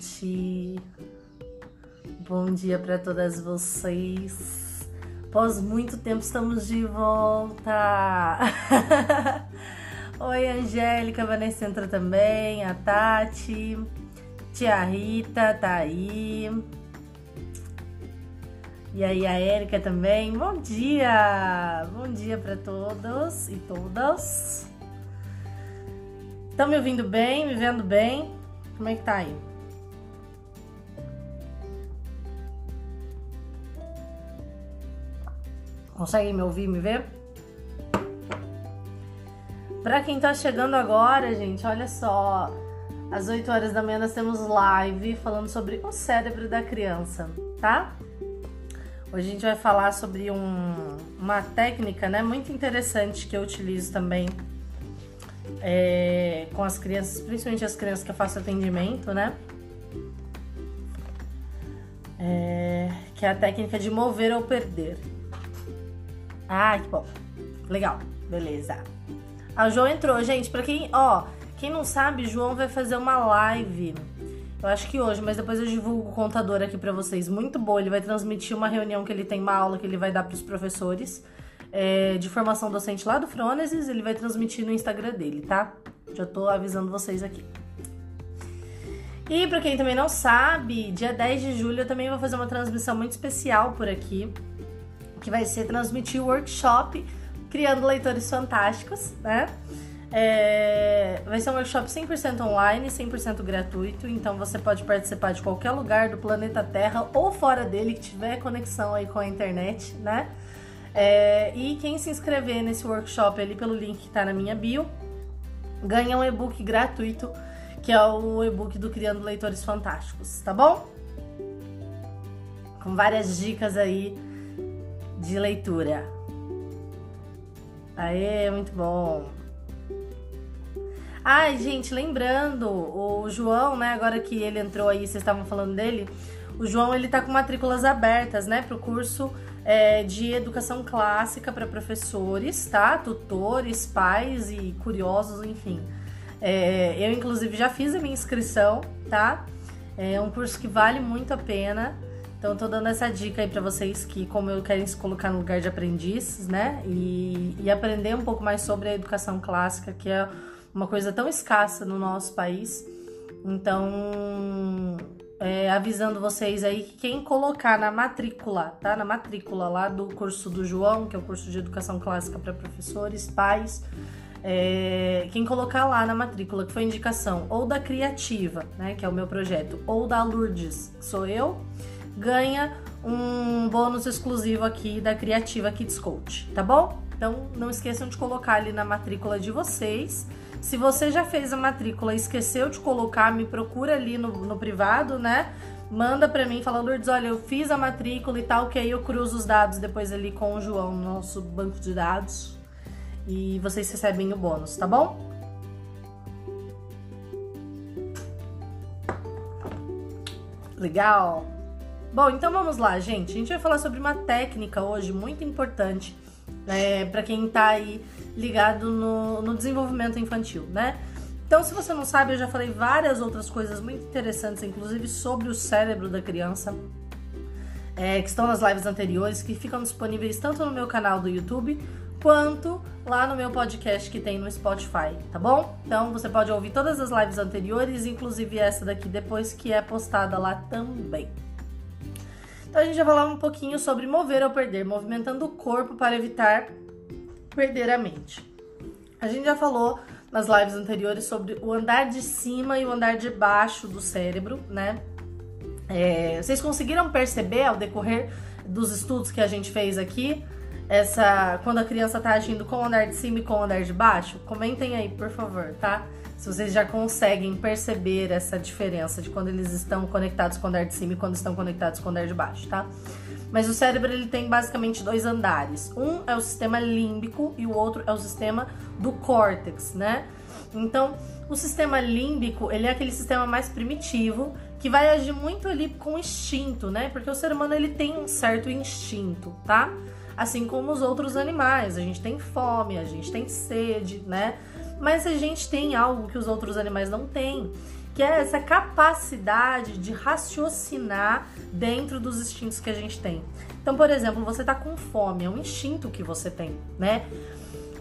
gente. Bom dia para todas vocês. Após muito tempo estamos de volta. Oi, Angélica, Vanessa entra também, a Tati, tia Rita tá aí. E aí a Érica também. Bom dia! Bom dia para todos e todas. Estão me ouvindo bem? Me vendo bem? Como é que tá aí? Conseguem me ouvir, me ver? Para quem tá chegando agora, gente, olha só. Às 8 horas da manhã nós temos live falando sobre o cérebro da criança, tá? Hoje a gente vai falar sobre um, uma técnica, né, muito interessante que eu utilizo também é, com as crianças, principalmente as crianças que eu faço atendimento, né? É, que é a técnica de mover ou perder. Ah, que bom. Legal. Beleza. A João entrou, gente. Pra quem, ó, quem não sabe, João vai fazer uma live. Eu acho que hoje, mas depois eu divulgo o contador aqui para vocês. Muito bom. Ele vai transmitir uma reunião que ele tem, uma aula que ele vai dar para os professores é, de formação docente lá do Frônesis, ele vai transmitir no Instagram dele, tá? Já tô avisando vocês aqui. E para quem também não sabe, dia 10 de julho eu também vou fazer uma transmissão muito especial por aqui, que vai ser transmitir o workshop Criando Leitores Fantásticos, né? É, vai ser um workshop 100% online, 100% gratuito, então você pode participar de qualquer lugar do planeta Terra ou fora dele que tiver conexão aí com a internet, né? É, e quem se inscrever nesse workshop ali pelo link que está na minha bio, ganha um e-book gratuito, que é o e-book do Criando Leitores Fantásticos, tá bom? Com várias dicas aí de leitura. Aê, muito bom. Ai, gente, lembrando, o João, né, agora que ele entrou aí, vocês estavam falando dele, o João, ele tá com matrículas abertas, né, pro curso é, de educação clássica para professores, tá? Tutores, pais e curiosos, enfim. É, eu, inclusive, já fiz a minha inscrição, tá? É um curso que vale muito a pena. Então, tô dando essa dica aí para vocês que, como eu querem se colocar no lugar de aprendizes, né? E, e aprender um pouco mais sobre a educação clássica, que é uma coisa tão escassa no nosso país. Então, é, avisando vocês aí que quem colocar na matrícula, tá? Na matrícula lá do curso do João, que é o curso de educação clássica para professores, pais, é, quem colocar lá na matrícula, que foi indicação ou da Criativa, né? Que é o meu projeto, ou da Lourdes, que sou eu, ganha um bônus exclusivo aqui da Criativa Kids Coach, tá bom? Então não esqueçam de colocar ali na matrícula de vocês se você já fez a matrícula e esqueceu de colocar, me procura ali no, no privado, né? Manda pra mim, fala, Lourdes, olha, eu fiz a matrícula e tal, que aí eu cruzo os dados depois ali com o João no nosso banco de dados. E vocês recebem o bônus, tá bom? Legal! Bom, então vamos lá, gente. A gente vai falar sobre uma técnica hoje muito importante é, para quem tá aí ligado no, no desenvolvimento infantil, né? Então, se você não sabe, eu já falei várias outras coisas muito interessantes, inclusive sobre o cérebro da criança, é, que estão nas lives anteriores, que ficam disponíveis tanto no meu canal do YouTube quanto lá no meu podcast que tem no Spotify, tá bom? Então você pode ouvir todas as lives anteriores, inclusive essa daqui depois que é postada lá também. Então a gente vai falar um pouquinho sobre mover ou perder, movimentando o corpo para evitar perder a mente. A gente já falou nas lives anteriores sobre o andar de cima e o andar de baixo do cérebro, né? É, vocês conseguiram perceber ao decorrer dos estudos que a gente fez aqui, essa quando a criança está agindo com o andar de cima e com o andar de baixo? Comentem aí, por favor, tá? Se vocês já conseguem perceber essa diferença de quando eles estão conectados com o andar de cima e quando estão conectados com o andar de baixo, tá? Mas o cérebro ele tem basicamente dois andares. Um é o sistema límbico e o outro é o sistema do córtex, né? Então, o sistema límbico, ele é aquele sistema mais primitivo que vai agir muito ali com instinto, né? Porque o ser humano ele tem um certo instinto, tá? Assim como os outros animais, a gente tem fome, a gente tem sede, né? Mas a gente tem algo que os outros animais não têm, que é essa capacidade de raciocinar dentro dos instintos que a gente tem. Então, por exemplo, você tá com fome, é um instinto que você tem, né?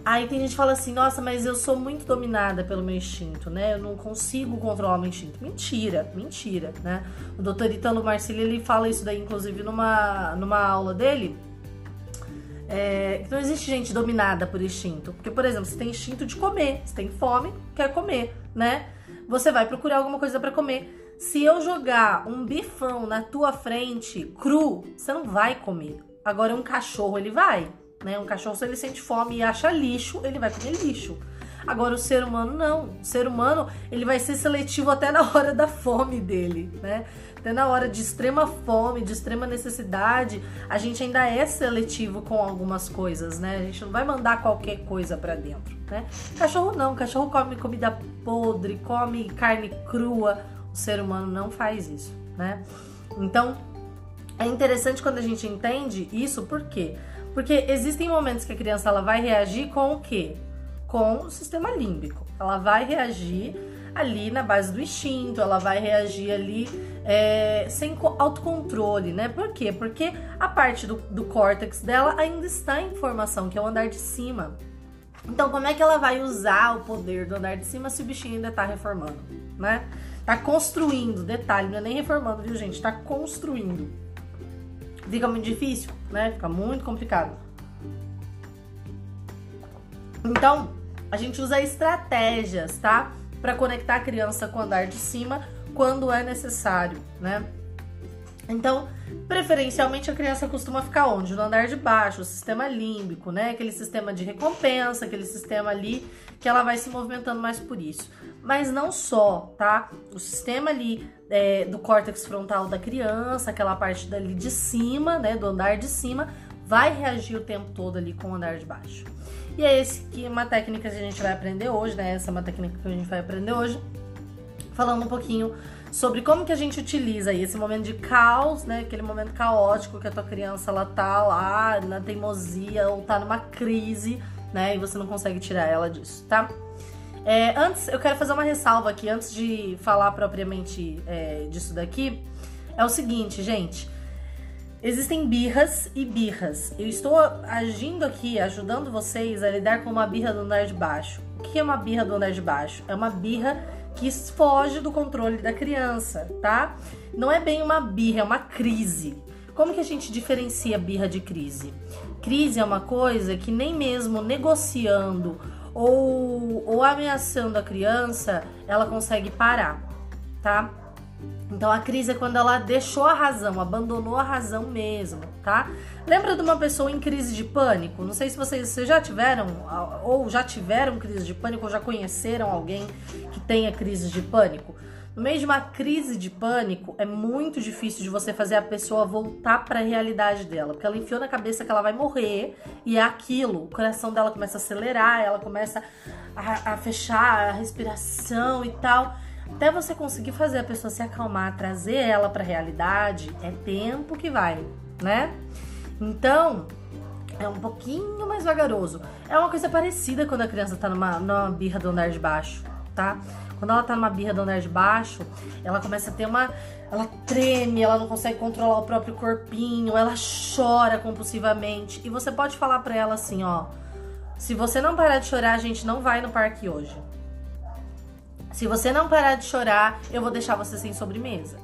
Aí tem gente que fala assim, nossa, mas eu sou muito dominada pelo meu instinto, né? Eu não consigo controlar o meu instinto. Mentira, mentira, né? O doutor Italo Marcilli, ele fala isso daí, inclusive, numa, numa aula dele. É, não existe gente dominada por instinto. Porque, por exemplo, você tem instinto de comer, você tem fome, quer comer, né? Você vai procurar alguma coisa para comer. Se eu jogar um bifão na tua frente, cru, você não vai comer. Agora, um cachorro, ele vai. Né? Um cachorro, se ele sente fome e acha lixo, ele vai comer lixo. Agora o ser humano não. O ser humano ele vai ser seletivo até na hora da fome dele, né? Até na hora de extrema fome, de extrema necessidade, a gente ainda é seletivo com algumas coisas, né? A gente não vai mandar qualquer coisa para dentro, né? Cachorro não, cachorro come comida podre, come carne crua. O ser humano não faz isso, né? Então, é interessante quando a gente entende isso, por quê? Porque existem momentos que a criança ela vai reagir com o quê? Com o sistema límbico. Ela vai reagir ali na base do instinto, ela vai reagir ali é, sem autocontrole, né? Por quê? Porque a parte do, do córtex dela ainda está em formação, que é o andar de cima. Então, como é que ela vai usar o poder do andar de cima se o bichinho ainda está reformando, né? Tá construindo, detalhe, não é nem reformando, viu, gente? Tá construindo fica muito difícil, né? Fica muito complicado. Então, a gente usa estratégias, tá? Para conectar a criança com o andar de cima quando é necessário, né? Então, preferencialmente a criança costuma ficar onde? No andar de baixo, o sistema límbico, né? Aquele sistema de recompensa, aquele sistema ali que ela vai se movimentando mais por isso. Mas não só, tá? O sistema ali é, do córtex frontal da criança, aquela parte dali de cima, né? Do andar de cima, vai reagir o tempo todo ali com o andar de baixo. E é esse que uma técnica que a gente vai aprender hoje, né? Essa é uma técnica que a gente vai aprender hoje, falando um pouquinho sobre como que a gente utiliza esse momento de caos, né? Aquele momento caótico que a tua criança ela tá lá na teimosia ou tá numa crise, né? E você não consegue tirar ela disso, tá? É, antes, eu quero fazer uma ressalva aqui, antes de falar propriamente é, disso daqui. É o seguinte, gente. Existem birras e birras. Eu estou agindo aqui, ajudando vocês a lidar com uma birra do andar de baixo. O que é uma birra do andar de baixo? É uma birra que foge do controle da criança, tá? Não é bem uma birra, é uma crise. Como que a gente diferencia birra de crise? Crise é uma coisa que nem mesmo negociando ou, ou ameaçando a criança, ela consegue parar, tá? Então a crise é quando ela deixou a razão, abandonou a razão mesmo, tá? Lembra de uma pessoa em crise de pânico? Não sei se vocês, vocês já tiveram ou já tiveram crise de pânico ou já conheceram alguém que tenha crise de pânico. No meio de uma crise de pânico, é muito difícil de você fazer a pessoa voltar para a realidade dela, porque ela enfiou na cabeça que ela vai morrer e é aquilo. O coração dela começa a acelerar, ela começa a, a fechar a respiração e tal. Até você conseguir fazer a pessoa se acalmar, trazer ela para a realidade, é tempo que vai, né? Então, é um pouquinho mais vagaroso. É uma coisa parecida quando a criança tá numa, numa birra do andar de baixo, tá? Quando ela tá numa birra do andar de baixo, ela começa a ter uma. Ela treme, ela não consegue controlar o próprio corpinho, ela chora compulsivamente. E você pode falar pra ela assim: ó, se você não parar de chorar, a gente não vai no parque hoje. Se você não parar de chorar, eu vou deixar você sem sobremesa.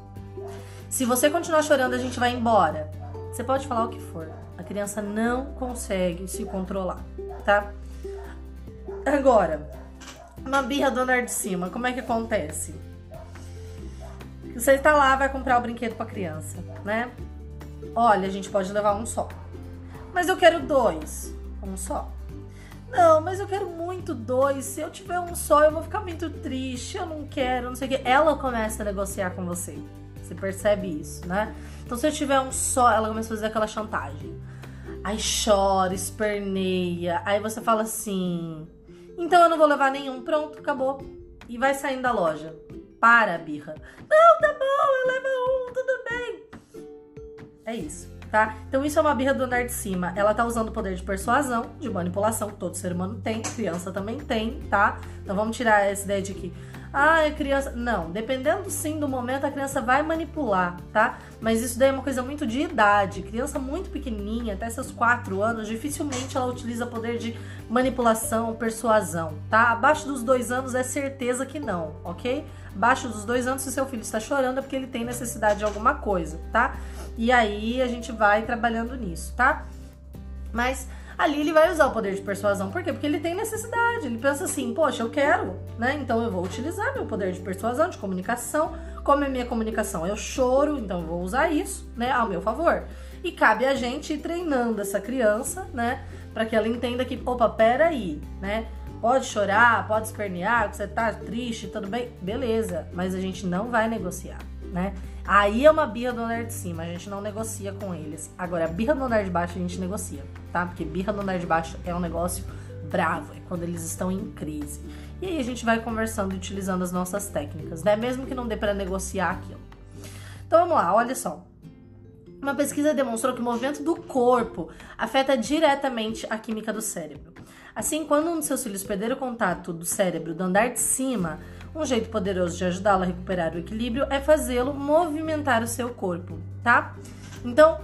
Se você continuar chorando, a gente vai embora. Você pode falar o que for. A criança não consegue se controlar, tá? Agora, uma birra do andar de cima, como é que acontece? Você está lá, vai comprar o brinquedo para criança, né? Olha, a gente pode levar um só. Mas eu quero dois. Um só. Não, mas eu quero muito dois. Se eu tiver um só, eu vou ficar muito triste. Eu não quero, não sei o que. Ela começa a negociar com você. Você percebe isso, né? Então, se eu tiver um só, ela começa a fazer aquela chantagem. Aí chora, esperneia. Aí você fala assim: então eu não vou levar nenhum. Pronto, acabou. E vai saindo da loja. Para, birra. Não, tá bom, eu levo um, tudo bem. É isso tá? Então isso é uma birra do andar de cima. Ela tá usando o poder de persuasão, de manipulação, que todo ser humano tem, criança também tem, tá? Então vamos tirar essa ideia de que Ah, a criança. Não, dependendo sim do momento, a criança vai manipular, tá? Mas isso daí é uma coisa muito de idade. Criança muito pequenininha, até seus 4 anos, dificilmente ela utiliza poder de manipulação, persuasão, tá? Abaixo dos 2 anos é certeza que não, ok? Abaixo dos 2 anos, se seu filho está chorando, é porque ele tem necessidade de alguma coisa, tá? E aí a gente vai trabalhando nisso, tá? Mas ali ele vai usar o poder de persuasão. Por quê? Porque ele tem necessidade. Ele pensa assim, poxa, eu quero, né? Então eu vou utilizar meu poder de persuasão, de comunicação. Como é minha comunicação? Eu choro, então eu vou usar isso, né, ao meu favor. E cabe a gente ir treinando essa criança, né, para que ela entenda que, opa, peraí, né? Pode chorar, pode espernear, que você tá triste, tudo bem, beleza, mas a gente não vai negociar, né? Aí é uma birra do andar de cima, a gente não negocia com eles. Agora, a birra do andar de baixo a gente negocia, tá? Porque birra do andar de baixo é um negócio bravo, é quando eles estão em crise. E aí a gente vai conversando e utilizando as nossas técnicas, né? Mesmo que não dê para negociar aquilo. Então vamos lá, olha só. Uma pesquisa demonstrou que o movimento do corpo afeta diretamente a química do cérebro. Assim, quando um dos seus filhos perder o contato do cérebro do andar de cima, um jeito poderoso de ajudá-lo a recuperar o equilíbrio é fazê-lo movimentar o seu corpo, tá? Então,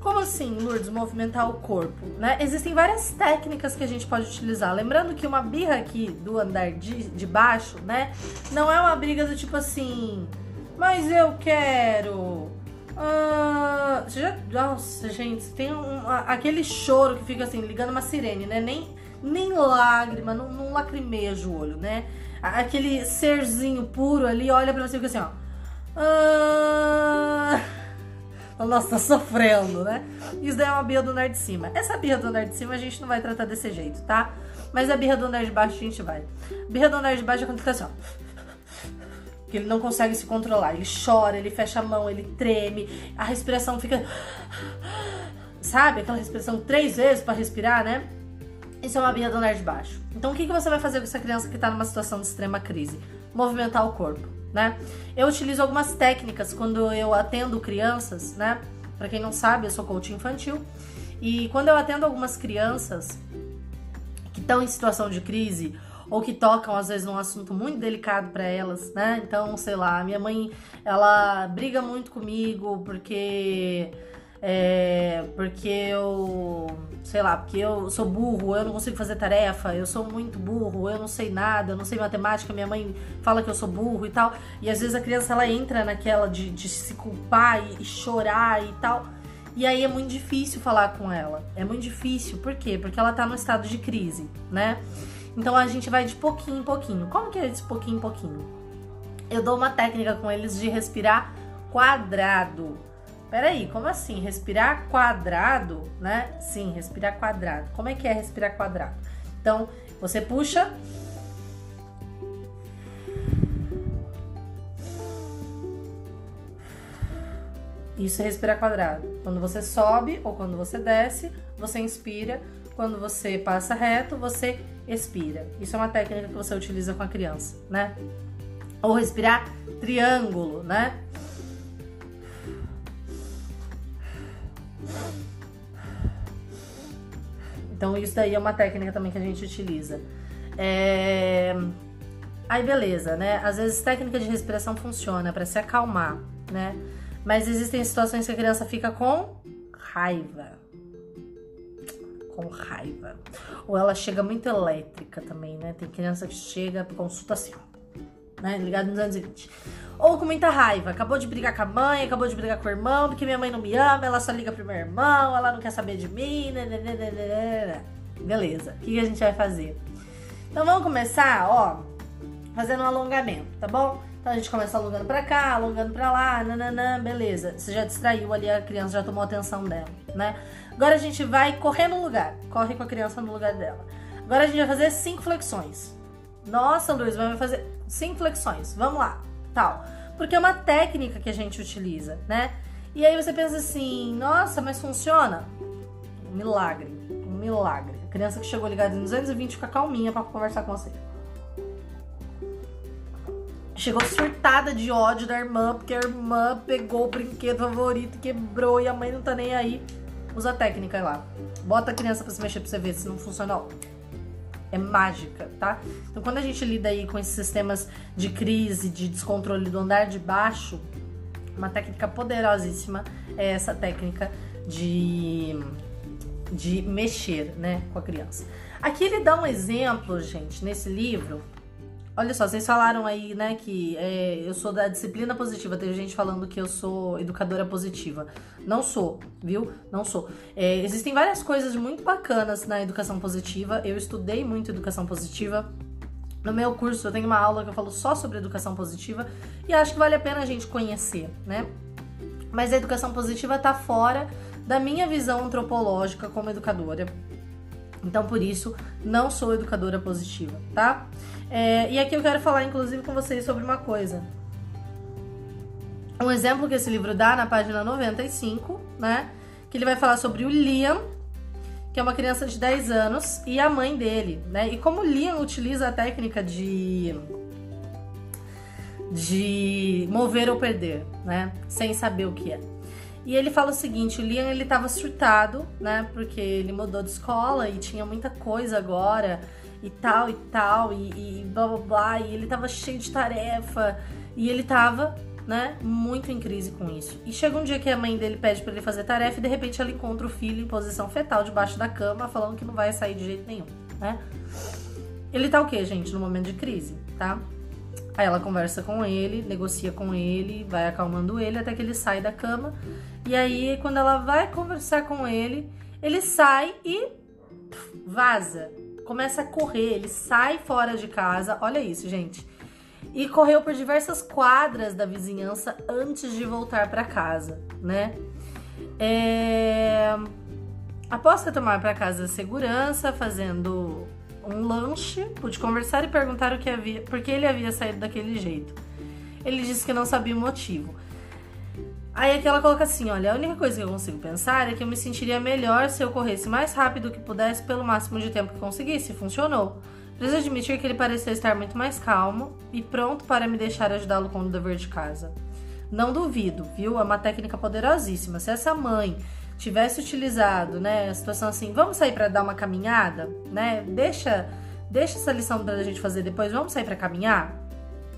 como assim, Lourdes, movimentar o corpo? Né? Existem várias técnicas que a gente pode utilizar. Lembrando que uma birra aqui do andar de, de baixo, né? Não é uma briga do tipo assim, mas eu quero. Ah, já, nossa, gente, tem um, aquele choro que fica assim, ligando uma sirene, né? Nem, nem lágrima, não, não lacrimeja o olho, né? aquele serzinho puro ali olha pra você e fica assim, ó. Ah... Nossa, tá sofrendo, né? Isso daí é uma birra do andar de cima. Essa birra do andar de cima a gente não vai tratar desse jeito, tá? Mas a birra do andar de baixo a gente vai. Birra do andar de baixo é quando fica assim, ó. Que ele não consegue se controlar. Ele chora, ele fecha a mão, ele treme, a respiração fica. Sabe? Aquela respiração três vezes para respirar, né? Isso é uma birra do de baixo. Então, o que, que você vai fazer com essa criança que está numa situação de extrema crise? Movimentar o corpo, né? Eu utilizo algumas técnicas quando eu atendo crianças, né? Para quem não sabe, eu sou coach infantil. E quando eu atendo algumas crianças que estão em situação de crise ou que tocam às vezes num assunto muito delicado para elas, né? Então, sei lá, minha mãe, ela briga muito comigo porque é, porque eu, sei lá, porque eu sou burro, eu não consigo fazer tarefa, eu sou muito burro, eu não sei nada, eu não sei matemática, minha mãe fala que eu sou burro e tal. E às vezes a criança ela entra naquela de, de se culpar e, e chorar e tal. E aí é muito difícil falar com ela. É muito difícil, por quê? Porque ela tá no estado de crise, né? Então a gente vai de pouquinho em pouquinho. Como que é de pouquinho em pouquinho? Eu dou uma técnica com eles de respirar quadrado. Peraí, como assim? Respirar quadrado, né? Sim, respirar quadrado. Como é que é respirar quadrado? Então, você puxa. Isso é respirar quadrado. Quando você sobe ou quando você desce, você inspira. Quando você passa reto, você expira. Isso é uma técnica que você utiliza com a criança, né? Ou respirar triângulo, né? Então, isso daí é uma técnica também que a gente utiliza. É... Aí, beleza, né? Às vezes, técnica de respiração funciona para se acalmar, né? Mas existem situações que a criança fica com raiva. Com raiva. Ou ela chega muito elétrica também, né? Tem criança que chega, consulta assim, né? Ligado nos anos 20. Ou com muita raiva. Acabou de brigar com a mãe, acabou de brigar com o irmão, porque minha mãe não me ama, ela só liga pro meu irmão, ela não quer saber de mim. Né, né, né, Beleza, o que a gente vai fazer? Então vamos começar, ó, fazendo um alongamento, tá bom? Então a gente começa alongando pra cá, alongando pra lá, nananã, beleza. Você já distraiu ali, a criança já tomou atenção dela, né? Agora a gente vai correr no lugar, corre com a criança no lugar dela. Agora a gente vai fazer cinco flexões. Nossa, Luiz, vai fazer cinco flexões. Vamos lá. Tal. Porque é uma técnica que a gente utiliza, né? E aí você pensa assim, nossa, mas funciona? Um milagre. Um milagre. A criança que chegou ligada em 220 fica calminha para conversar com você. Chegou surtada de ódio da irmã, porque a irmã pegou o brinquedo favorito, quebrou e a mãe não tá nem aí. Usa a técnica lá. Bota a criança pra se mexer pra você ver se não funcionou. É mágica, tá? Então, quando a gente lida aí com esses sistemas de crise, de descontrole do andar de baixo, uma técnica poderosíssima é essa técnica de, de mexer, né, com a criança. Aqui ele dá um exemplo, gente, nesse livro, Olha só, vocês falaram aí, né, que é, eu sou da disciplina positiva. Teve gente falando que eu sou educadora positiva. Não sou, viu? Não sou. É, existem várias coisas muito bacanas na educação positiva. Eu estudei muito educação positiva. No meu curso eu tenho uma aula que eu falo só sobre educação positiva e acho que vale a pena a gente conhecer, né? Mas a educação positiva tá fora da minha visão antropológica como educadora. Então, por isso, não sou educadora positiva, tá? É, e aqui eu quero falar, inclusive, com vocês sobre uma coisa. Um exemplo que esse livro dá na página 95, né? Que ele vai falar sobre o Liam, que é uma criança de 10 anos, e a mãe dele, né? E como o Liam utiliza a técnica de de mover ou perder, né? Sem saber o que é. E ele fala o seguinte, o Liam ele tava surtado, né? Porque ele mudou de escola e tinha muita coisa agora e tal e tal e, e blá blá blá. E ele tava cheio de tarefa e ele tava, né, muito em crise com isso. E chega um dia que a mãe dele pede para ele fazer tarefa e de repente ela encontra o filho em posição fetal debaixo da cama, falando que não vai sair de jeito nenhum, né? Ele tá o quê, gente? No momento de crise, tá? Aí ela conversa com ele, negocia com ele, vai acalmando ele até que ele sai da cama. E aí, quando ela vai conversar com ele, ele sai e vaza. Começa a correr, ele sai fora de casa. Olha isso, gente. E correu por diversas quadras da vizinhança antes de voltar para casa, né? É... Após retomar para casa a segurança, fazendo um lanche, pude conversar e perguntar o que havia, por que ele havia saído daquele jeito. Ele disse que não sabia o motivo. Aí aqui ela coloca assim: olha, a única coisa que eu consigo pensar é que eu me sentiria melhor se eu corresse mais rápido que pudesse pelo máximo de tempo que conseguisse. Funcionou. Preciso admitir que ele parecia estar muito mais calmo e pronto para me deixar ajudá-lo com o dever de casa. Não duvido, viu? É uma técnica poderosíssima. Se essa mãe tivesse utilizado, né, a situação assim, vamos sair para dar uma caminhada, né? Deixa, deixa essa lição pra gente fazer depois, vamos sair para caminhar?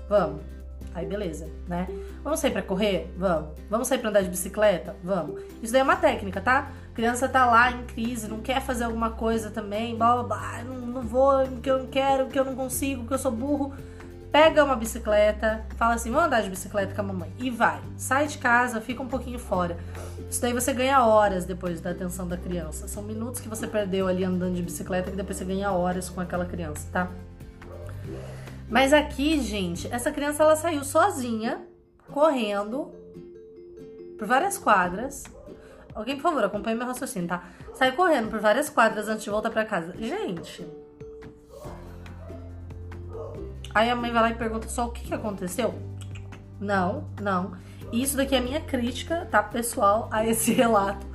Vamos. Aí beleza, né? Vamos sair para correr? Vamos. Vamos sair para andar de bicicleta? Vamos. Isso daí é uma técnica, tá? A criança tá lá em crise, não quer fazer alguma coisa também, blá blá blá, não, não vou, porque eu não quero, porque eu não consigo, porque eu sou burro pega uma bicicleta, fala assim: vou andar de bicicleta com a mamãe. E vai. Sai de casa, fica um pouquinho fora. Isso daí você ganha horas depois da atenção da criança. São minutos que você perdeu ali andando de bicicleta que depois você ganha horas com aquela criança, tá? Mas aqui, gente, essa criança ela saiu sozinha, correndo por várias quadras. Alguém, por favor, acompanhe meu raciocínio, tá? Saiu correndo por várias quadras antes de voltar para casa. Gente, Aí a mãe vai lá e pergunta só o que, que aconteceu? Não, não. Isso daqui é minha crítica, tá, pessoal, a esse relato.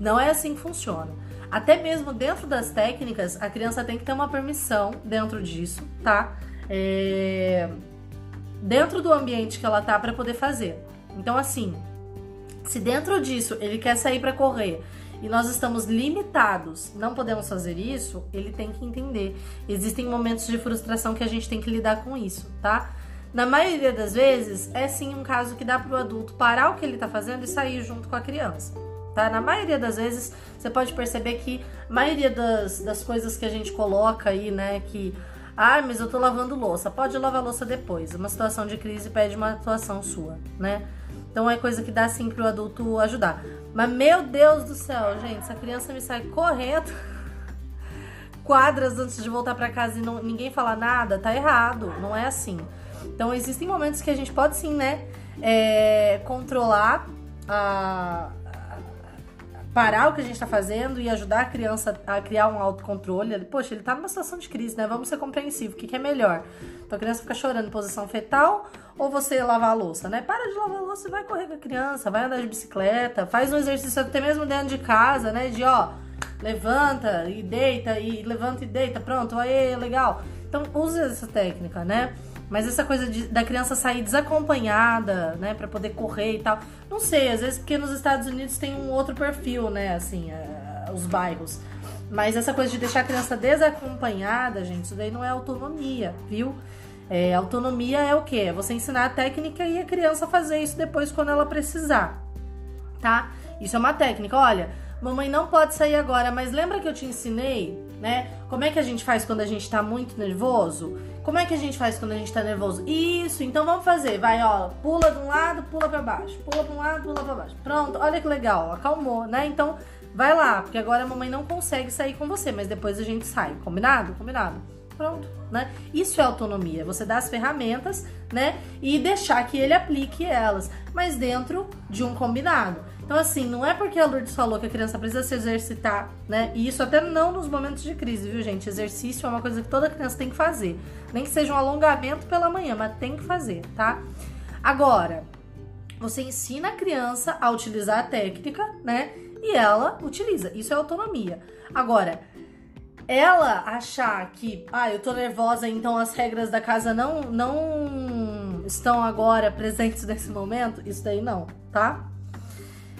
Não é assim que funciona. Até mesmo dentro das técnicas, a criança tem que ter uma permissão dentro disso, tá? É... Dentro do ambiente que ela tá para poder fazer. Então, assim, se dentro disso ele quer sair para correr e nós estamos limitados, não podemos fazer isso, ele tem que entender. Existem momentos de frustração que a gente tem que lidar com isso, tá? Na maioria das vezes, é sim um caso que dá para o adulto parar o que ele está fazendo e sair junto com a criança. Tá? Na maioria das vezes, você pode perceber que a maioria das, das coisas que a gente coloca aí, né, que ah, mas eu tô lavando louça. Pode lavar louça depois. Uma situação de crise pede uma atuação sua, né? Então é coisa que dá sim pro adulto ajudar. Mas meu Deus do céu, gente, essa criança me sai correndo quadras antes de voltar para casa e não, ninguém fala nada, tá errado. Não é assim. Então existem momentos que a gente pode sim, né, é, controlar a, parar o que a gente está fazendo e ajudar a criança a criar um autocontrole. Poxa, ele está numa situação de crise, né? Vamos ser compreensivos. O que, que, é melhor? Então a criança fica chorando em posição fetal ou você lavar a louça, né? Para de lavar a louça e vai correr com a criança, vai andar de bicicleta, faz um exercício até mesmo dentro de casa, né? De ó, levanta e deita e levanta e deita, pronto, aí legal. Então use essa técnica, né? Mas essa coisa de, da criança sair desacompanhada, né, para poder correr e tal, não sei, às vezes porque nos Estados Unidos tem um outro perfil, né, assim, uh, os bairros. Mas essa coisa de deixar a criança desacompanhada, gente, isso daí não é autonomia, viu? É, autonomia é o quê? É você ensinar a técnica e a criança fazer isso depois quando ela precisar, tá? Isso é uma técnica. Olha, mamãe não pode sair agora, mas lembra que eu te ensinei, né? Como é que a gente faz quando a gente tá muito nervoso? Como é que a gente faz quando a gente tá nervoso? Isso, então vamos fazer. Vai, ó, pula de um lado, pula para baixo. Pula para um lado, pula para baixo. Pronto, olha que legal, acalmou, né? Então, vai lá, porque agora a mamãe não consegue sair com você, mas depois a gente sai. Combinado? Combinado. Pronto, né? Isso é autonomia. Você dá as ferramentas, né? E deixar que ele aplique elas, mas dentro de um combinado. Então, assim, não é porque a Lourdes falou que a criança precisa se exercitar, né? E isso até não nos momentos de crise, viu, gente? Exercício é uma coisa que toda criança tem que fazer. Nem que seja um alongamento pela manhã, mas tem que fazer, tá? Agora, você ensina a criança a utilizar a técnica, né? E ela utiliza. Isso é autonomia. Agora, ela achar que, ah, eu tô nervosa, então as regras da casa não não estão agora presentes nesse momento, isso daí não, tá?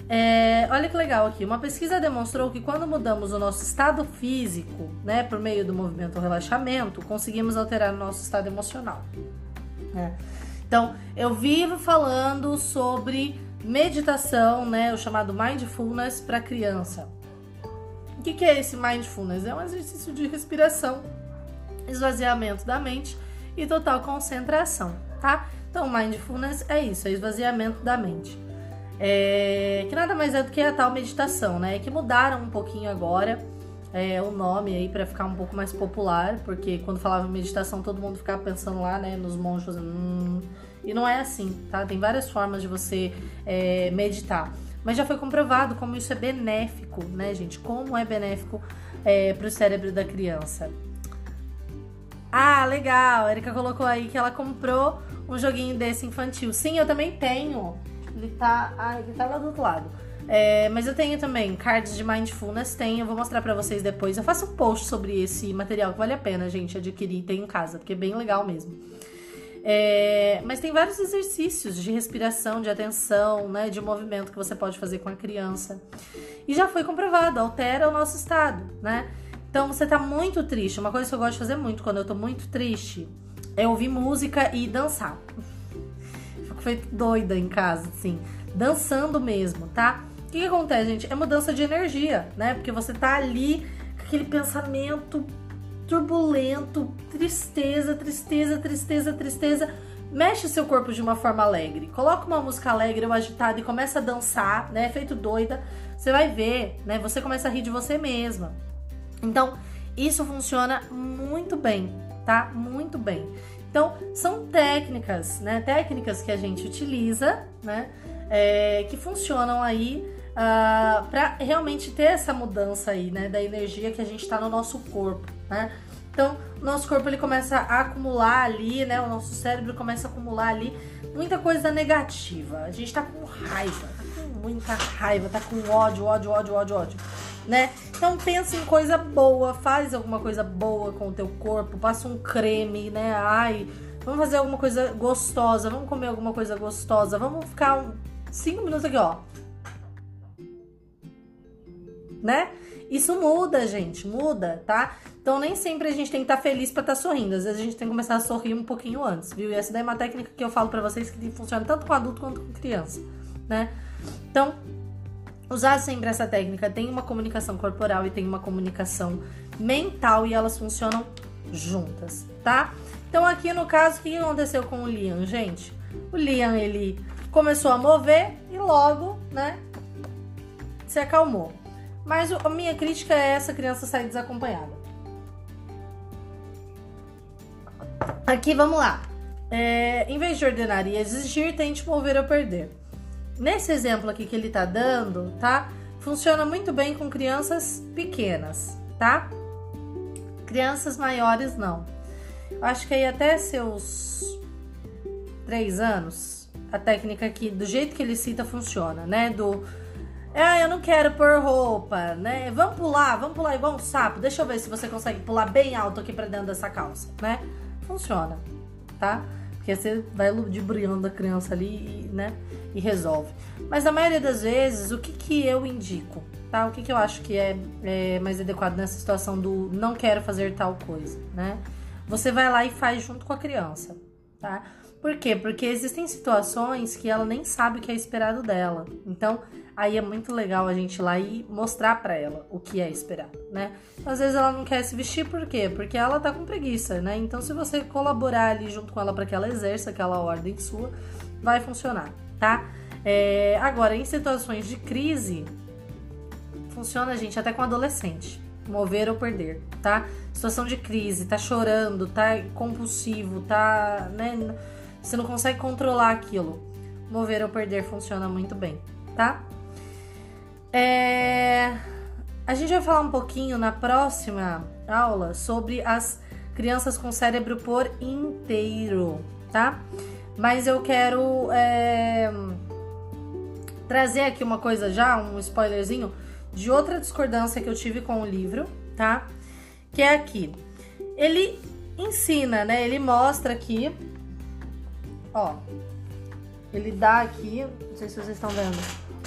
É, olha que legal aqui. Uma pesquisa demonstrou que quando mudamos o nosso estado físico, né, por meio do movimento ou relaxamento, conseguimos alterar o nosso estado emocional. É. Então, eu vivo falando sobre meditação, né, o chamado mindfulness para criança. O que, que é esse mindfulness? É um exercício de respiração, esvaziamento da mente e total concentração, tá? Então, mindfulness é isso, é esvaziamento da mente. É, que nada mais é do que a tal meditação, né? Que mudaram um pouquinho agora é, o nome aí para ficar um pouco mais popular, porque quando falava meditação todo mundo ficava pensando lá, né, nos monstros. Hum, e não é assim, tá? Tem várias formas de você é, meditar. Mas já foi comprovado como isso é benéfico, né, gente? Como é benéfico é, para o cérebro da criança. Ah, legal. A Erika colocou aí que ela comprou um joguinho desse infantil. Sim, eu também tenho. Ele tá, ah, ele tá lá do outro lado. É, mas eu tenho também cards de mindfulness, eu vou mostrar para vocês depois. Eu faço um post sobre esse material que vale a pena, gente, adquirir ter em casa, porque é bem legal mesmo. É, mas tem vários exercícios de respiração, de atenção, né, de movimento que você pode fazer com a criança. E já foi comprovado, altera o nosso estado, né? Então você tá muito triste. Uma coisa que eu gosto de fazer muito quando eu tô muito triste é ouvir música e dançar. Feito doida em casa, assim, dançando mesmo, tá? O que, que acontece, gente? É mudança de energia, né? Porque você tá ali aquele pensamento turbulento, tristeza, tristeza, tristeza, tristeza. Mexe seu corpo de uma forma alegre. Coloca uma música alegre ou agitada e começa a dançar, né? Feito doida. Você vai ver, né? Você começa a rir de você mesma. Então, isso funciona muito bem, tá? Muito bem. Então, são técnicas, né? Técnicas que a gente utiliza, né? É, que funcionam aí uh, ah, para realmente ter essa mudança aí, né, da energia que a gente está no nosso corpo, né? Então, nosso corpo ele começa a acumular ali, né? O nosso cérebro começa a acumular ali muita coisa negativa. A gente tá com raiva, tá com muita raiva, tá com ódio, ódio, ódio, ódio, ódio, né? Então pensa em coisa boa, faz alguma coisa boa com o teu corpo, passa um creme, né? Ai, vamos fazer alguma coisa gostosa, vamos comer alguma coisa gostosa, vamos ficar cinco minutos aqui, ó, né? Isso muda, gente, muda, tá? Então nem sempre a gente tem que estar tá feliz para estar tá sorrindo. Às vezes a gente tem que começar a sorrir um pouquinho antes, viu? E essa daí é uma técnica que eu falo para vocês que funciona tanto com adulto quanto com criança, né? Então, usar sempre essa técnica tem uma comunicação corporal e tem uma comunicação mental e elas funcionam juntas, tá? Então aqui no caso, o que aconteceu com o Liam, gente? O Liam, ele começou a mover e logo, né, se acalmou. Mas a minha crítica é essa criança sair desacompanhada. Aqui, vamos lá. É, em vez de ordenar e exigir, tente mover ou perder. Nesse exemplo aqui que ele tá dando, tá? Funciona muito bem com crianças pequenas, tá? Crianças maiores, não. Acho que aí até seus três anos, a técnica aqui, do jeito que ele cita, funciona, né? Do ah, eu não quero pôr roupa, né? Vamos pular, vamos pular igual um sapo. Deixa eu ver se você consegue pular bem alto aqui pra dentro dessa calça, né? Funciona, tá? Porque você vai ludibriando a criança ali, né? E resolve. Mas na maioria das vezes, o que, que eu indico, tá? O que, que eu acho que é, é mais adequado nessa situação do não quero fazer tal coisa, né? Você vai lá e faz junto com a criança, tá? Por quê? Porque existem situações que ela nem sabe o que é esperado dela. Então, aí é muito legal a gente ir lá e mostrar para ela o que é esperado, né? Às vezes ela não quer se vestir por quê? Porque ela tá com preguiça, né? Então, se você colaborar ali junto com ela para que ela exerça aquela ordem sua, vai funcionar, tá? É, agora, em situações de crise, funciona, gente, até com adolescente. Mover ou perder, tá? Situação de crise, tá chorando, tá compulsivo, tá, né? Você não consegue controlar aquilo. Mover ou perder funciona muito bem, tá? É... A gente vai falar um pouquinho na próxima aula sobre as crianças com cérebro por inteiro, tá? Mas eu quero é... trazer aqui uma coisa já, um spoilerzinho de outra discordância que eu tive com o livro, tá? Que é aqui. Ele ensina, né? Ele mostra aqui Ó, ele dá aqui, não sei se vocês estão vendo,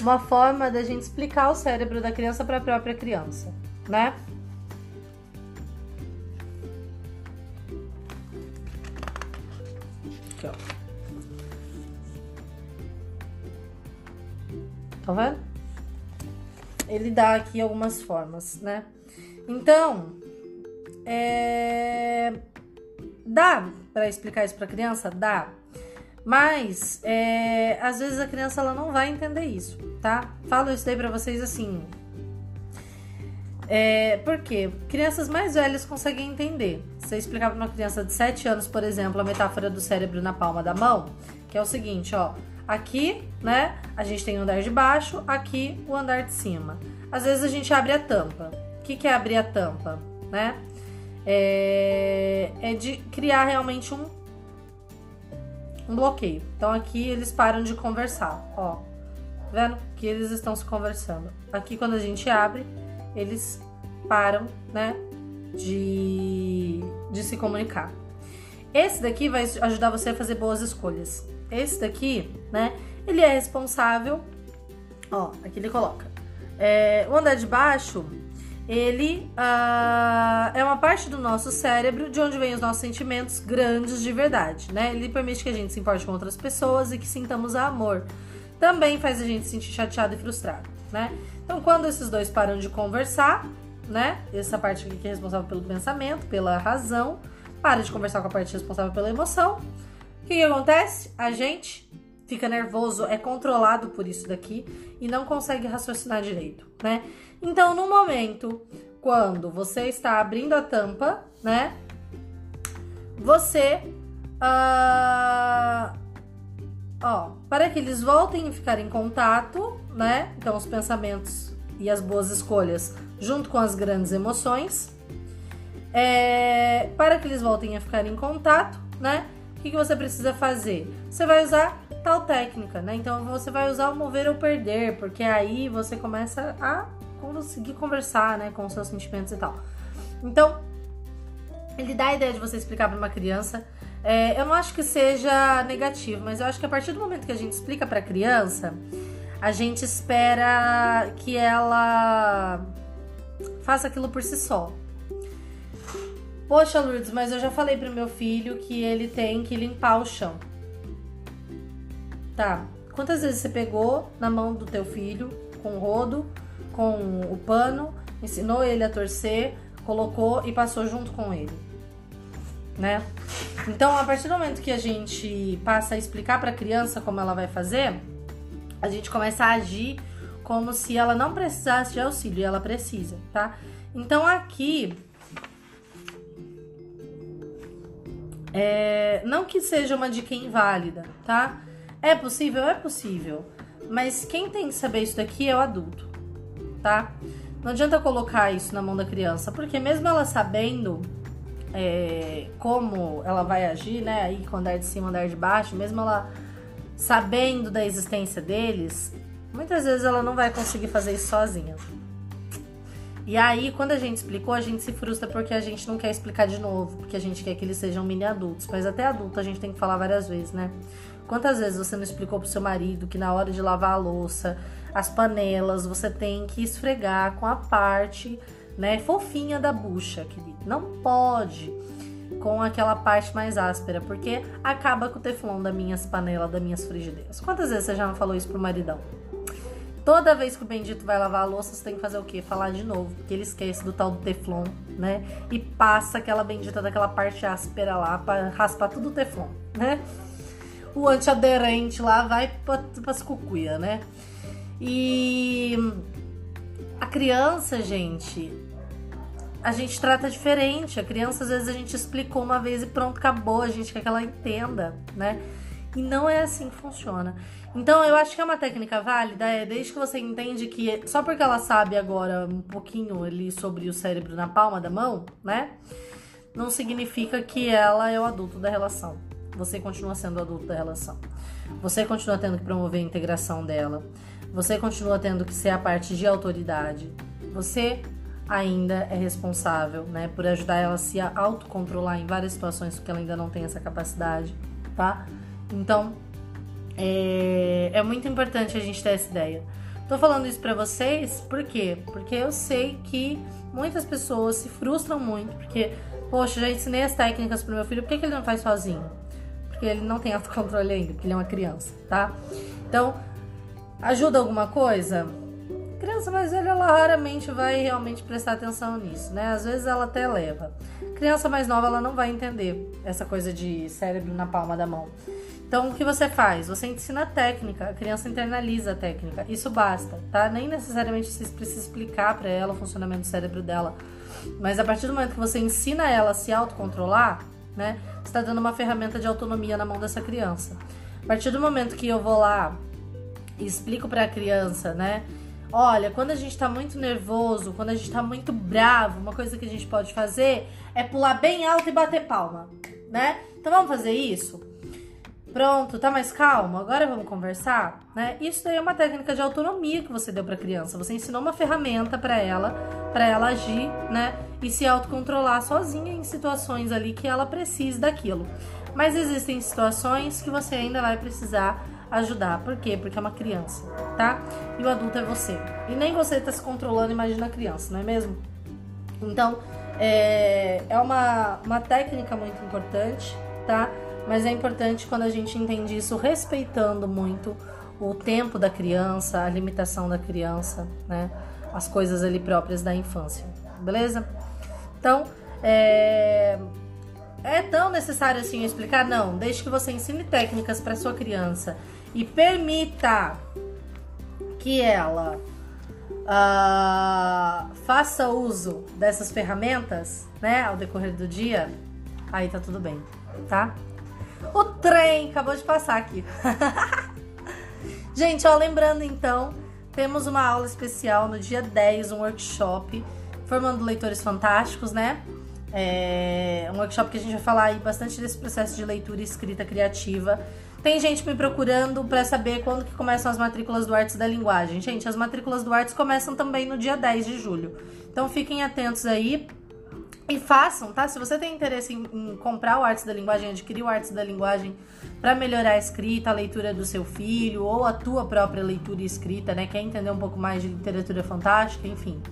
uma forma da gente explicar o cérebro da criança para a própria criança, né? Tá vendo? Ele dá aqui algumas formas, né? Então, é... dá para explicar isso para criança? Dá. Mas, é, às vezes a criança ela não vai entender isso, tá? Falo isso daí pra vocês assim. É, por quê? Crianças mais velhas conseguem entender. Você explicar pra uma criança de 7 anos, por exemplo, a metáfora do cérebro na palma da mão, que é o seguinte, ó. Aqui, né, a gente tem o andar de baixo, aqui o andar de cima. Às vezes a gente abre a tampa. O que, que é abrir a tampa, né? É, é de criar realmente um um bloqueio. Então aqui eles param de conversar, ó. Vendo que eles estão se conversando. Aqui quando a gente abre, eles param, né, de, de se comunicar. Esse daqui vai ajudar você a fazer boas escolhas. Esse daqui, né, ele é responsável, ó, aqui ele coloca. É, o andar de baixo ele uh, é uma parte do nosso cérebro de onde vêm os nossos sentimentos grandes de verdade, né? Ele permite que a gente se importe com outras pessoas e que sintamos amor. Também faz a gente se sentir chateado e frustrado, né? Então, quando esses dois param de conversar, né? Essa parte aqui que é responsável pelo pensamento, pela razão, para de conversar com a parte responsável pela emoção. O que, que acontece? A gente fica nervoso, é controlado por isso daqui e não consegue raciocinar direito, né? Então, no momento quando você está abrindo a tampa, né? Você. Uh, ó, para que eles voltem a ficar em contato, né? Então, os pensamentos e as boas escolhas, junto com as grandes emoções, é, para que eles voltem a ficar em contato, né? O que, que você precisa fazer? Você vai usar tal técnica, né? Então você vai usar o mover ou perder, porque aí você começa a conseguir conversar, né, com os seus sentimentos e tal. Então, ele dá a ideia de você explicar para uma criança. É, eu não acho que seja negativo, mas eu acho que a partir do momento que a gente explica para a criança, a gente espera que ela faça aquilo por si só. Poxa, Lourdes, mas eu já falei pro meu filho que ele tem que limpar o chão. Tá. Quantas vezes você pegou na mão do teu filho com o rodo com o pano, ensinou ele a torcer, colocou e passou junto com ele, né? Então, a partir do momento que a gente passa a explicar para a criança como ela vai fazer, a gente começa a agir como se ela não precisasse de auxílio e ela precisa, tá? Então, aqui É, não que seja uma dica inválida, tá? É possível? É possível. Mas quem tem que saber isso daqui é o adulto tá? Não adianta colocar isso na mão da criança, porque mesmo ela sabendo é, como ela vai agir, né? Aí com andar de cima, andar de baixo, mesmo ela sabendo da existência deles, muitas vezes ela não vai conseguir fazer isso sozinha. E aí, quando a gente explicou, a gente se frustra porque a gente não quer explicar de novo, porque a gente quer que eles sejam mini adultos. Mas até adulto a gente tem que falar várias vezes, né? Quantas vezes você não explicou pro seu marido que na hora de lavar a louça, as panelas, você tem que esfregar com a parte, né, fofinha da bucha, querido? Não pode com aquela parte mais áspera, porque acaba com o teflon das minhas panelas, das minhas frigideiras. Quantas vezes você já não falou isso pro maridão? Toda vez que o bendito vai lavar a louça, você tem que fazer o quê? Falar de novo, porque ele esquece do tal do teflon, né? E passa aquela bendita daquela parte áspera lá para raspar tudo o teflon, né? O antiaderente lá vai para as cucuia, né? E a criança, gente, a gente trata diferente. A criança, às vezes, a gente explicou uma vez e pronto, acabou. A gente quer que ela entenda, né? E não é assim que funciona. Então, eu acho que é uma técnica válida, é desde que você entende que só porque ela sabe agora um pouquinho ali sobre o cérebro na palma da mão, né? Não significa que ela é o adulto da relação. Você continua sendo o adulto da relação. Você continua tendo que promover a integração dela. Você continua tendo que ser a parte de autoridade. Você ainda é responsável, né, por ajudar ela a se autocontrolar em várias situações porque ela ainda não tem essa capacidade, tá? Então, é, é muito importante a gente ter essa ideia. Tô falando isso para vocês, por quê? Porque eu sei que muitas pessoas se frustram muito, porque, poxa, já ensinei as técnicas pro meu filho, por que, que ele não faz sozinho? Porque ele não tem autocontrole ainda, porque ele é uma criança, tá? Então, ajuda alguma coisa? Criança mais velha, ela raramente vai realmente prestar atenção nisso, né? Às vezes ela até leva. Criança mais nova, ela não vai entender essa coisa de cérebro na palma da mão. Então, o que você faz? Você ensina a técnica, a criança internaliza a técnica. Isso basta, tá? Nem necessariamente você precisa explicar para ela o funcionamento do cérebro dela. Mas a partir do momento que você ensina ela a se autocontrolar, né? Você está dando uma ferramenta de autonomia na mão dessa criança. A partir do momento que eu vou lá e explico para a criança, né? Olha, quando a gente tá muito nervoso, quando a gente tá muito bravo, uma coisa que a gente pode fazer é pular bem alto e bater palma, né? Então vamos fazer isso? Pronto, tá mais calmo? Agora vamos conversar, né? Isso daí é uma técnica de autonomia que você deu para criança. Você ensinou uma ferramenta para ela, para ela agir, né? E se autocontrolar sozinha em situações ali que ela precise daquilo. Mas existem situações que você ainda vai precisar ajudar. Por quê? Porque é uma criança, tá? E o adulto é você. E nem você tá se controlando, imagina a criança, não é mesmo? Então, é, é uma, uma técnica muito importante, tá? Mas é importante quando a gente entende isso respeitando muito o tempo da criança, a limitação da criança, né? As coisas ali próprias da infância, beleza? Então, é, é tão necessário assim explicar? Não, desde que você ensine técnicas para sua criança e permita que ela uh, faça uso dessas ferramentas, né, ao decorrer do dia, aí tá tudo bem, tá? O trem acabou de passar aqui. Gente, ó, lembrando então, temos uma aula especial no dia 10, um workshop formando leitores fantásticos, né? É um workshop que a gente vai falar aí bastante desse processo de leitura e escrita criativa tem gente me procurando para saber quando que começam as matrículas do Artes da Linguagem. Gente, as matrículas do Artes começam também no dia 10 de julho. Então fiquem atentos aí e façam, tá? Se você tem interesse em, em comprar o Artes da Linguagem, adquirir o Artes da Linguagem para melhorar a escrita, a leitura do seu filho ou a tua própria leitura e escrita, né? Quer entender um pouco mais de literatura fantástica, enfim.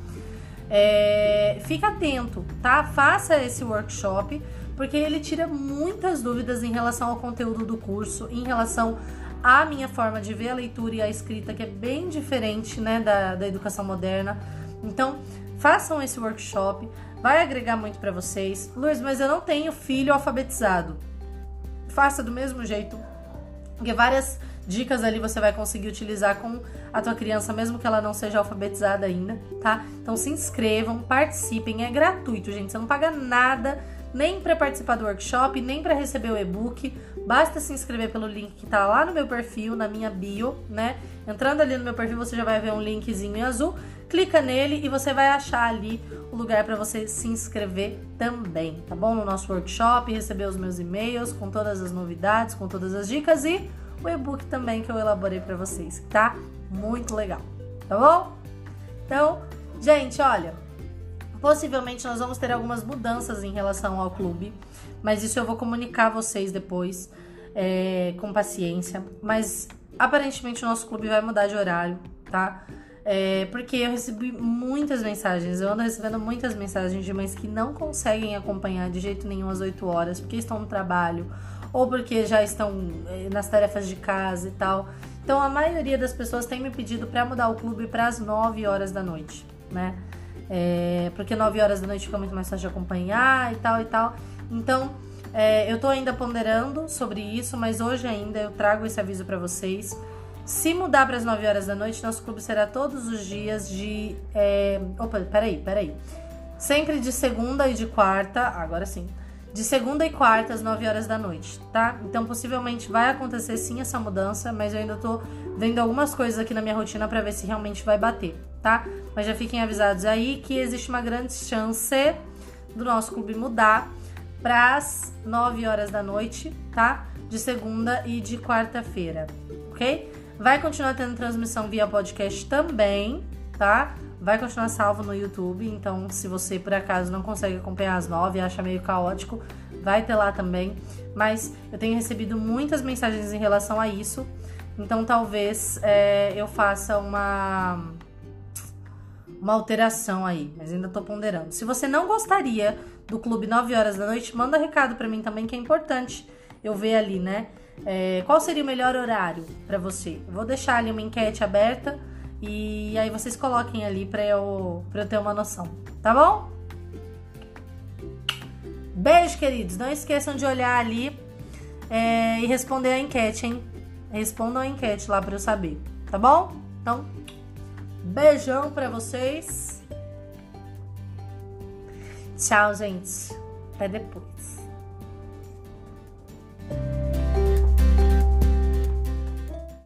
É, fica atento, tá? Faça esse workshop porque ele tira muitas dúvidas em relação ao conteúdo do curso, em relação à minha forma de ver a leitura e a escrita, que é bem diferente né, da, da educação moderna. Então, façam esse workshop, vai agregar muito para vocês. Luiz, mas eu não tenho filho alfabetizado. Faça do mesmo jeito, porque várias dicas ali você vai conseguir utilizar com a tua criança, mesmo que ela não seja alfabetizada ainda, tá? Então se inscrevam, participem, é gratuito, gente, você não paga nada nem para participar do workshop, nem para receber o e-book. Basta se inscrever pelo link que tá lá no meu perfil, na minha bio, né? Entrando ali no meu perfil, você já vai ver um linkzinho em azul. Clica nele e você vai achar ali o lugar para você se inscrever também, tá bom? No nosso workshop, receber os meus e-mails com todas as novidades, com todas as dicas e o e-book também que eu elaborei para vocês, tá? Muito legal, tá bom? Então, gente, olha, Possivelmente nós vamos ter algumas mudanças em relação ao clube, mas isso eu vou comunicar a vocês depois, é, com paciência. Mas aparentemente o nosso clube vai mudar de horário, tá? É, porque eu recebi muitas mensagens, eu ando recebendo muitas mensagens de mães que não conseguem acompanhar de jeito nenhum às 8 horas, porque estão no trabalho, ou porque já estão é, nas tarefas de casa e tal. Então a maioria das pessoas tem me pedido para mudar o clube para as 9 horas da noite, né? É, porque 9 horas da noite fica muito mais fácil de acompanhar e tal e tal. Então, é, eu tô ainda ponderando sobre isso, mas hoje ainda eu trago esse aviso para vocês. Se mudar para as 9 horas da noite, nosso clube será todos os dias de. É... Opa, peraí, peraí. Sempre de segunda e de quarta, agora sim. De segunda e quarta às 9 horas da noite, tá? Então possivelmente vai acontecer sim essa mudança, mas eu ainda tô vendo algumas coisas aqui na minha rotina para ver se realmente vai bater, tá? Mas já fiquem avisados aí que existe uma grande chance do nosso clube mudar para as 9 horas da noite, tá? De segunda e de quarta-feira, ok? Vai continuar tendo transmissão via podcast também, tá? Vai continuar salvo no YouTube, então se você por acaso não consegue acompanhar as nove, acha meio caótico, vai ter lá também. Mas eu tenho recebido muitas mensagens em relação a isso, então talvez é, eu faça uma uma alteração aí, mas ainda tô ponderando. Se você não gostaria do clube 9 horas da noite, manda recado para mim também que é importante eu ver ali, né? É, qual seria o melhor horário para você? Eu vou deixar ali uma enquete aberta e aí vocês coloquem ali para eu, pra eu ter uma noção, tá bom? Beijo, queridos. Não esqueçam de olhar ali é, e responder a enquete, hein? Respondam a enquete lá para eu saber, tá bom? Então, beijão para vocês. Tchau, gente. Até depois.